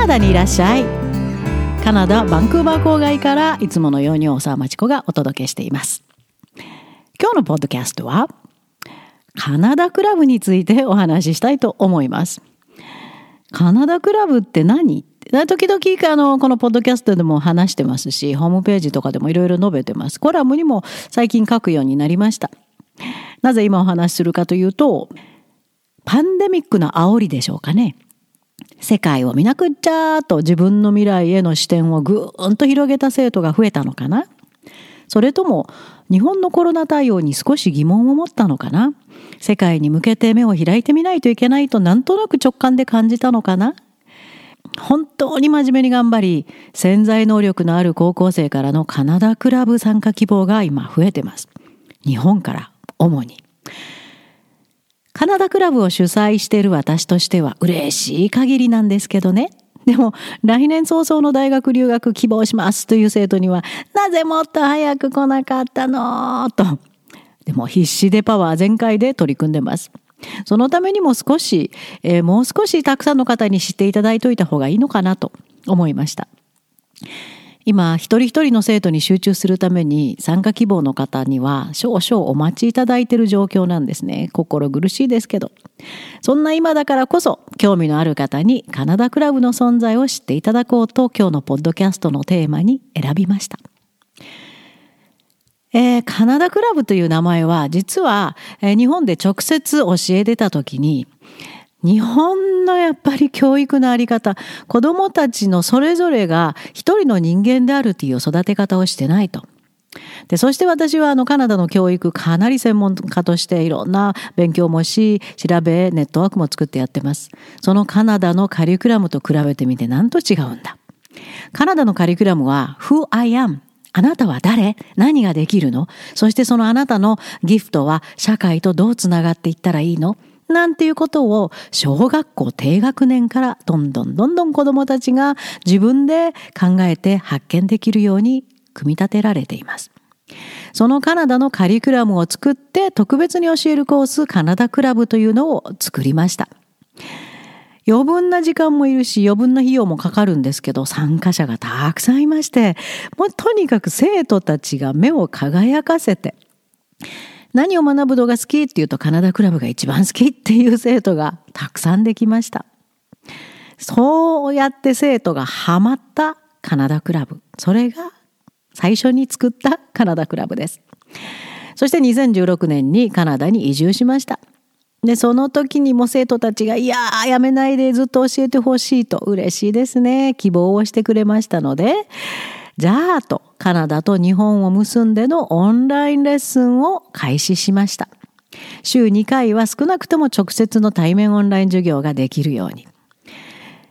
ナダにいらっしゃい。カナダバンクーバー郊外からいつものように大沢町子がお届けしています。今日のポッドキャストはカナダクラブについてお話ししたいと思います。カナダクラブって何？時々あのこのポッドキャストでも話してますしホームページとかでもいろいろ述べてます。コラムにも最近書くようになりました。なぜ今お話しするかというとパンデミックの煽りでしょうかね。世界を見なくっちゃと自分の未来への視点をぐーんと広げた生徒が増えたのかな？それとも日本のコロナ対応に少し疑問を持ったのかな？世界に向けて目を開いてみないといけないとなんとなく直感で感じたのかな？本当に真面目に頑張り潜在能力のある高校生からのカナダクラブ参加希望が今増えてます。日本から主に。カナダクラブを主催している私としては嬉しい限りなんですけどね。でも来年早々の大学留学希望しますという生徒にはなぜもっと早く来なかったのと。でも必死でパワー全開で取り組んでます。そのためにも少し、えー、もう少したくさんの方に知っていただいておいた方がいいのかなと思いました。今一人一人の生徒に集中するために参加希望の方には少々お待ちいただいている状況なんですね。心苦しいですけど。そんな今だからこそ興味のある方にカナダクラブの存在を知っていただこうと今日のポッドキャストのテーマに選びました。えー、カナダクラブという名前は実は、えー、日本で直接教えてた時に日本のやっぱり教育のあり方子どもたちのそれぞれが一人の人間であるという育て方をしてないと。でそして私はあのカナダの教育かなり専門家としていろんな勉強もし調べネットワークも作ってやってます。そのカナダのカリキュラムと比べてみて何と違うんだ。カナダのカリキュラムは Who I am あなたは誰？何ができるの？そしてそのあなたのギフトは社会とどうつながっていったらいいの？なんていうことを小学校低学年からどんどんどんどん子どもたちが自分で考えて発見できるように組み立てられています。そのカナダのカリキュラムを作って特別に教えるコースカナダクラブというのを作りました。余分な時間もいるし余分な費用もかかるんですけど参加者がたくさんいましてもうとにかく生徒たちが目を輝かせて何を学ぶのが好き？っていうとカナダクラブが一番好きっていう生徒がたくさんできました。そうやって生徒がハマったカナダクラブ。それが最初に作ったカナダクラブです。そして2016年にカナダに移住しました。で、その時にも生徒たちが、いやー、やめないでずっと教えてほしいと嬉しいですね。希望をしてくれましたので、じゃあと、カナダと日本を結んでのオンラインレッスンを開始しました。週2回は少なくとも直接の対面オンライン授業ができるように。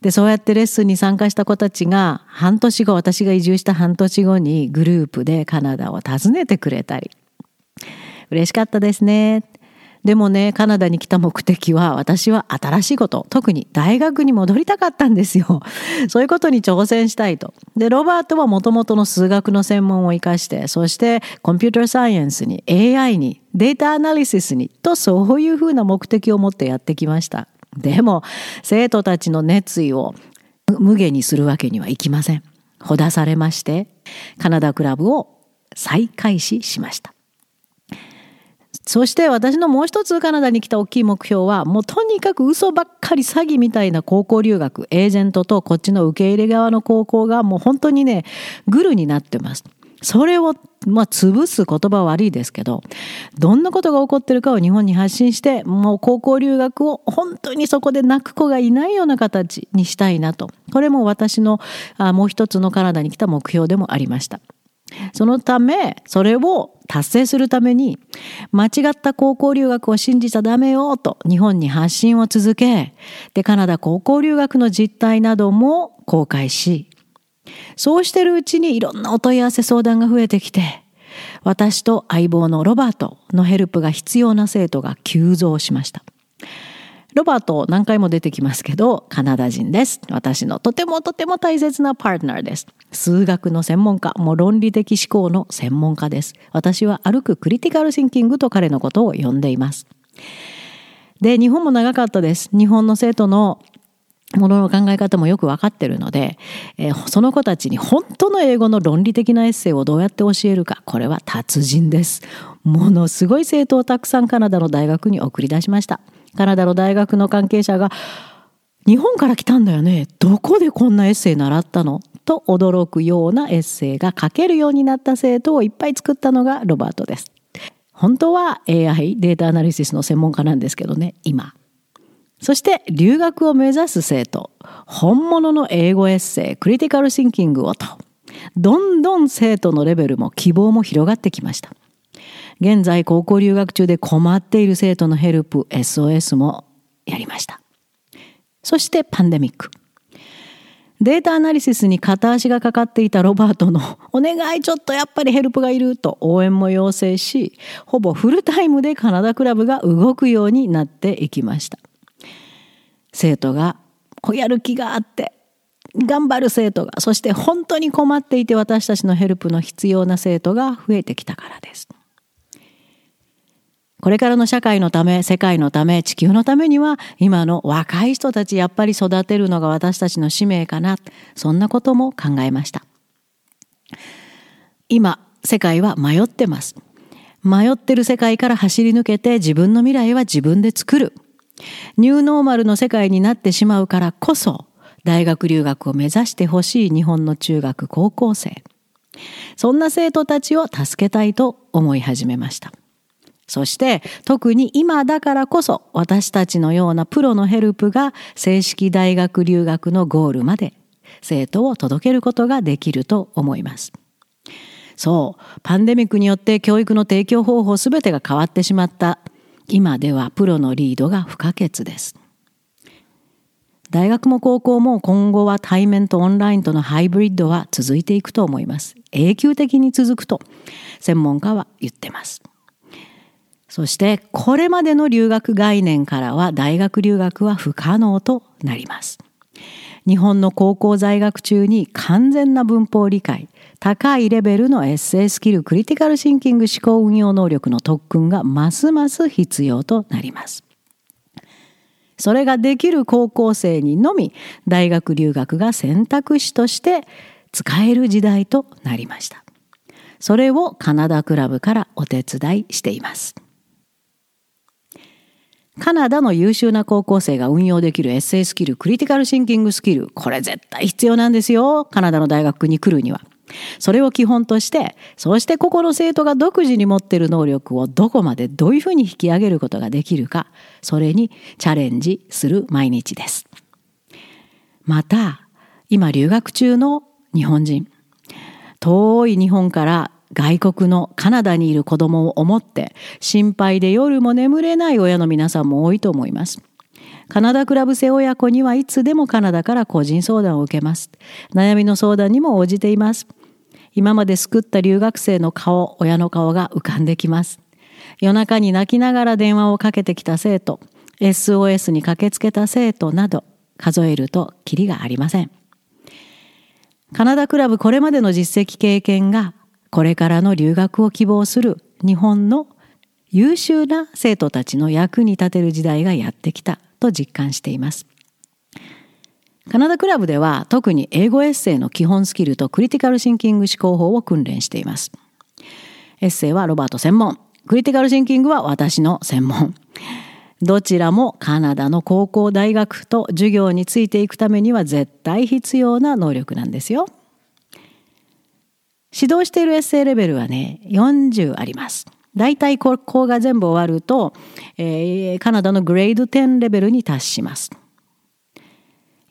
で、そうやってレッスンに参加した子たちが、半年後、私が移住した半年後にグループでカナダを訪ねてくれたり。嬉しかったですね。でもね、カナダに来た目的は、私は新しいこと、特に大学に戻りたかったんですよ。そういうことに挑戦したいと。で、ロバートはもともとの数学の専門を生かして、そしてコンピューターサイエンスに、AI に、データアナリシスに、とそういうふうな目的を持ってやってきました。でも、生徒たちの熱意を無限にするわけにはいきません。ほだされまして、カナダクラブを再開始しました。そして私のもう一つカナダに来た大きい目標はもうとにかく嘘ばっかり詐欺みたいな高校留学エージェントとこっちの受け入れ側の高校がもう本当にねグルになってます。それをまあ潰す言葉は悪いですけどどんなことが起こってるかを日本に発信してもう高校留学を本当にそこで泣く子がいないような形にしたいなとこれも私のあもう一つのカナダに来た目標でもありました。そのためそれを達成するために間違った高校留学を信じちゃダメよと日本に発信を続けでカナダ高校留学の実態なども公開しそうしてるうちにいろんなお問い合わせ相談が増えてきて私と相棒のロバートのヘルプが必要な生徒が急増しました。ロバート何回も出てきますけど、カナダ人です。私のとてもとても大切なパートナーです。数学の専門家、もう論理的思考の専門家です。私は歩くクリティカルシンキングと彼のことを呼んでいます。で、日本も長かったです。日本の生徒のものの考え方もよく分かってるので、えー、その子たちに本当の英語の論理的なエッセイをどうやって教えるか、これは達人です。ものすごい生徒をたくさんカナダの大学に送り出しました。カナダの大学の関係者が、日本から来たんだよね。どこでこんなエッセイ習ったの？と驚くようなエッセイが書けるようになった生徒をいっぱい作ったのがロバートです。本当は AI データアナリシスの専門家なんですけどね、今。そして留学を目指す生徒、本物の英語エッセイ、クリティカルシンキングをと、どんどん生徒のレベルも希望も広がってきました。現在高校留学中で困っている生徒のヘルプ SOS もやりました。そしてパンデミック。データアナリシスに片足がかかっていたロバートの「お願いちょっとやっぱりヘルプがいる」と応援も要請しほぼフルタイムでカナダクラブが動くようになっていきました。生徒がやる気があって頑張る生徒がそして本当に困っていて私たちのヘルプの必要な生徒が増えてきたからです。これからの社会のため、世界のため、地球のためには、今の若い人たちやっぱり育てるのが私たちの使命かな。そんなことも考えました。今、世界は迷ってます。迷ってる世界から走り抜けて自分の未来は自分で作る。ニューノーマルの世界になってしまうからこそ、大学留学を目指してほしい日本の中学高校生。そんな生徒たちを助けたいと思い始めました。そして特に今だからこそ私たちのようなプロのヘルプが正式大学留学のゴールまで生徒を届けることができると思います。そう、パンデミックによって教育の提供方法すべてが変わってしまった今ではプロのリードが不可欠です。大学も高校も今後は対面とオンラインとのハイブリッドは続いていくと思います。永久的に続くと専門家は言ってます。そしてこれまでの留学概念からは大学留学は不可能となります。日本の高校在学中に完全な文法理解、高いレベルのエッセイスキルクリティカルシンキング思考運用能力の特訓がますます必要となります。それができる高校生にのみ大学留学が選択肢として使える時代となりました。それをカナダクラブからお手伝いしています。カナダの優秀な高校生が運用できるエッセイスキル、クリティカルシンキングスキル、これ絶対必要なんですよ。カナダの大学に来るには。それを基本として、そしてここの生徒が独自に持っている能力をどこまでどういうふうに引き上げることができるか、それにチャレンジする毎日です。また、今留学中の日本人、遠い日本から外国のカナダにいる子供を思って心配で夜も眠れない親の皆さんも多いと思います。カナダクラブ生親子にはいつでもカナダから個人相談を受けます。悩みの相談にも応じています。今まで救った留学生の顔、親の顔が浮かんできます。夜中に泣きながら電話をかけてきた生徒、SOS に駆けつけた生徒など、数えるとキリがありません。カナダクラブこれまでの実績経験が、これからの留学を希望する日本の優秀な生徒たちの役に立てる時代がやってきたと実感しています。カナダクラブでは特に英語エッセイの基本スキルとクリティカルシンキング思考法を訓練しています。エッセイはロバート専門、クリティカルシンキングは私の専門。どちらもカナダの高校大学と授業についていくためには絶対必要な能力なんですよ。指導しているエッセイレベルはね、40あります。大体ここが全部終わると、えー、カナダのグレード10レベルに達します。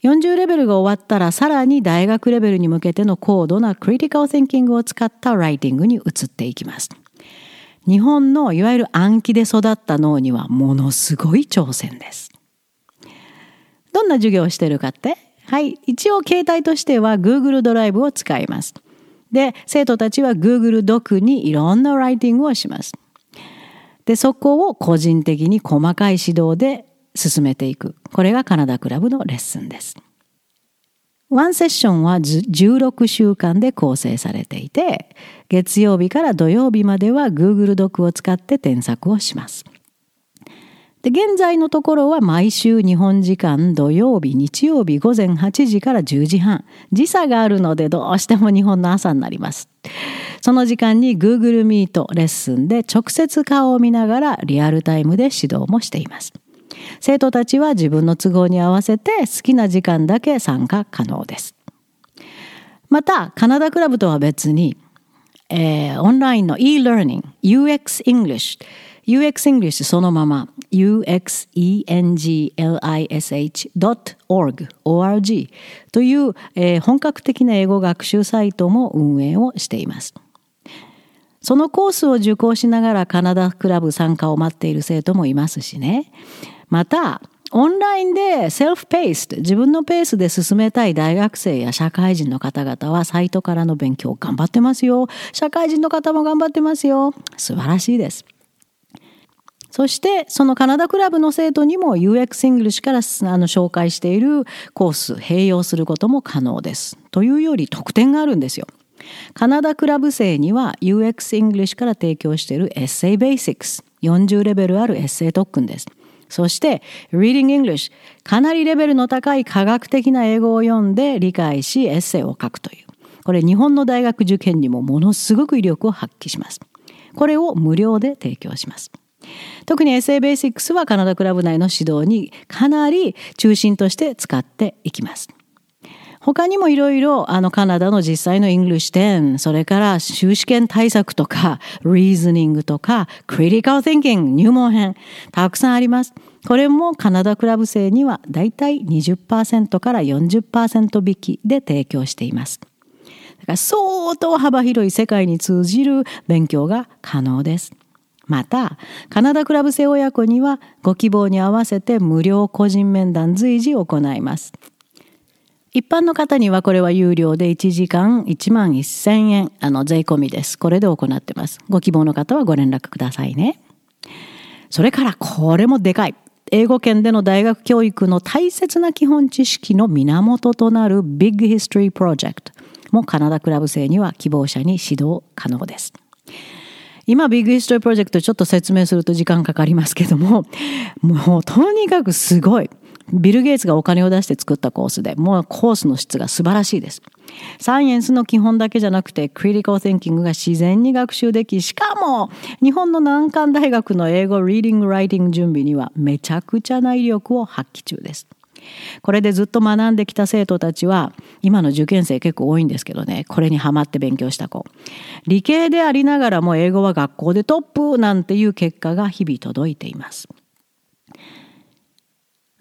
40レベルが終わったらさらに大学レベルに向けての高度なクリティカル・シンキングを使ったライティングに移っていきます。日本のいわゆる暗記で育った脳にはものすごい挑戦です。どんな授業をしてるかって？はい、一応携帯としては Google ドライブを使います。で、生徒たちは Google ドクにいろんなライティングをします。で、そこを個人的に細かい指導で進めていく。これがカナダクラブのレッスンです。ワンセッションは16週間で構成されていて、月曜日から土曜日までは Google ドクを使って添削をします。で現在のところは毎週日本時間土曜日日曜日午前8時から10時半時差があるのでどうしても日本の朝になります。その時間に Google Meet レッスンで直接顔を見ながらリアルタイムで指導もしています。生徒たちは自分の都合に合わせて好きな時間だけ参加可能です。またカナダクラブとは別に、えー、オンラインの e-learning UX English UX English そのまま uxenglish.org org という、えー、本格的な英語学習サイトも運営をしています。そのコースを受講しながらカナダクラブ参加を待っている生徒もいますしね。また、オンラインでセルフペース自分のペースで進めたい大学生や社会人の方々はサイトからの勉強頑張ってますよ。社会人の方も頑張ってますよ。素晴らしいです。そしてそのカナダクラブの生徒にも UX イングリッシュからあの紹介しているコース併用することも可能です。というより特典があるんですよ。カナダクラブ生には UX イングリッシュから提供している Essay Basics 40レベルあるエッセイ特訓です。そして Reading English かなりレベルの高い科学的な英語を読んで理解しエッセイを書くというこれ日本の大学受験にもものすごく威力を発揮します。これを無料で提供します。特に SA ベーシックスはカナダクラブ内の指導にかなり中心として使っていきます。他にもいろいろあのカナダの実際の English 10、それから州試験対策とか、 reasoning とか、 critical thinking、入門編、たくさんあります。これもカナダクラブ生にはだいたい20%から40%引きで提供しています。だから相当幅広い世界に通じる勉強が可能です。またカナダクラブ生親子にはご希望に合わせて無料個人面談随時行います一般の方にはこれは有料で1時間1万1000円あの税込みです。これで行ってます。ご希望の方はご連絡くださいね。それからこれもでかい。英語圏での大学教育の大切な基本知識の源となる Big History Project もカナダクラブ生には希望者に指導可能です。今 Big History Project ちょっと説明すると時間かかりますけどももうとにかくすごい。ビル・ゲイツがお金を出して作ったコースでもうコースの質が素晴らしいです。サイエンスの基本だけじゃなくて critical thinking が自然に学習できしかも日本の難関大学の英語リーディング・ライティング準備にはめちゃくちゃな威力を発揮中です。これでずっと学んできた生徒たちは今の受験生結構多いんですけどねこれにハマって勉強した子理系でありながらも英語は学校でトップなんていう結果が日々届いています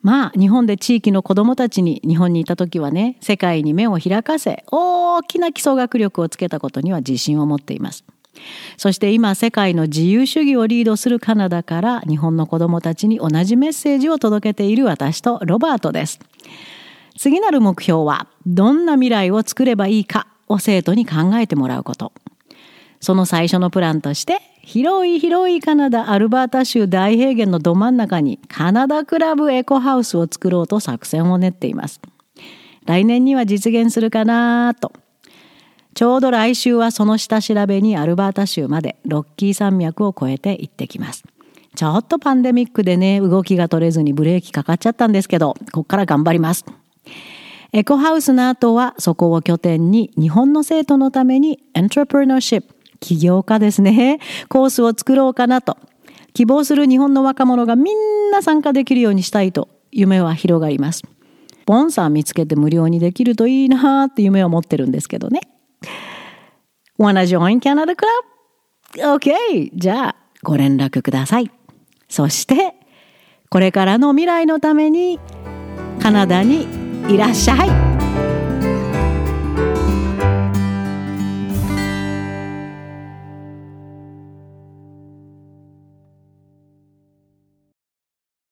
まあ日本で地域の子どもたちに日本にいた時はね世界に目を開かせ大きな基礎学力をつけたことには自信を持っていますそして今世界の自由主義をリードするカナダから日本の子どもたちに同じメッセージを届けている私とロバートです。次なる目標はどんな未来を作ればいいかを生徒に考えてもらうこと。その最初のプランとして広い広いカナダアルバータ州大平原のど真ん中にカナダクラブエコハウスを作ろうと作戦を練っています。来年には実現するかなとちょうど来週はその下調べにアルバータ州までロッキー山脈を越えて行ってきます。ちょっとパンデミックでね、動きが取れずにブレーキかかっちゃったんですけど、こっから頑張ります。エコハウスの後はそこを拠点に日本の生徒のためにエントレプレナーシップ、起業家ですね、コースを作ろうかなと。希望する日本の若者がみんな参加できるようにしたいと夢は広がります。スポンサー見つけて無料にできるといいなって夢を持ってるんですけどね。Wanna join Canada Club? OK! じゃあ、ご連絡ください。そして、これからの未来のために、カナダにいらっしゃい。